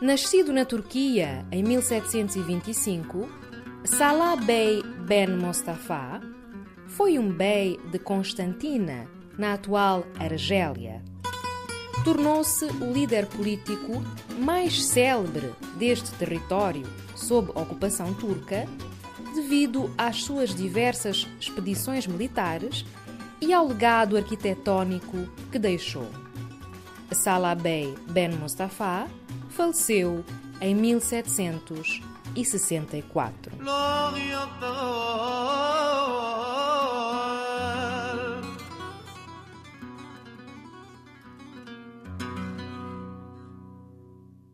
Nascido na Turquia em 1725, Salah Bey Ben Mostafa foi um bey de Constantina, na atual Argélia. Tornou-se o líder político mais célebre deste território sob ocupação turca devido às suas diversas expedições militares e ao legado arquitetónico que deixou. Salah Bey Ben Mustafa faleceu em 1764.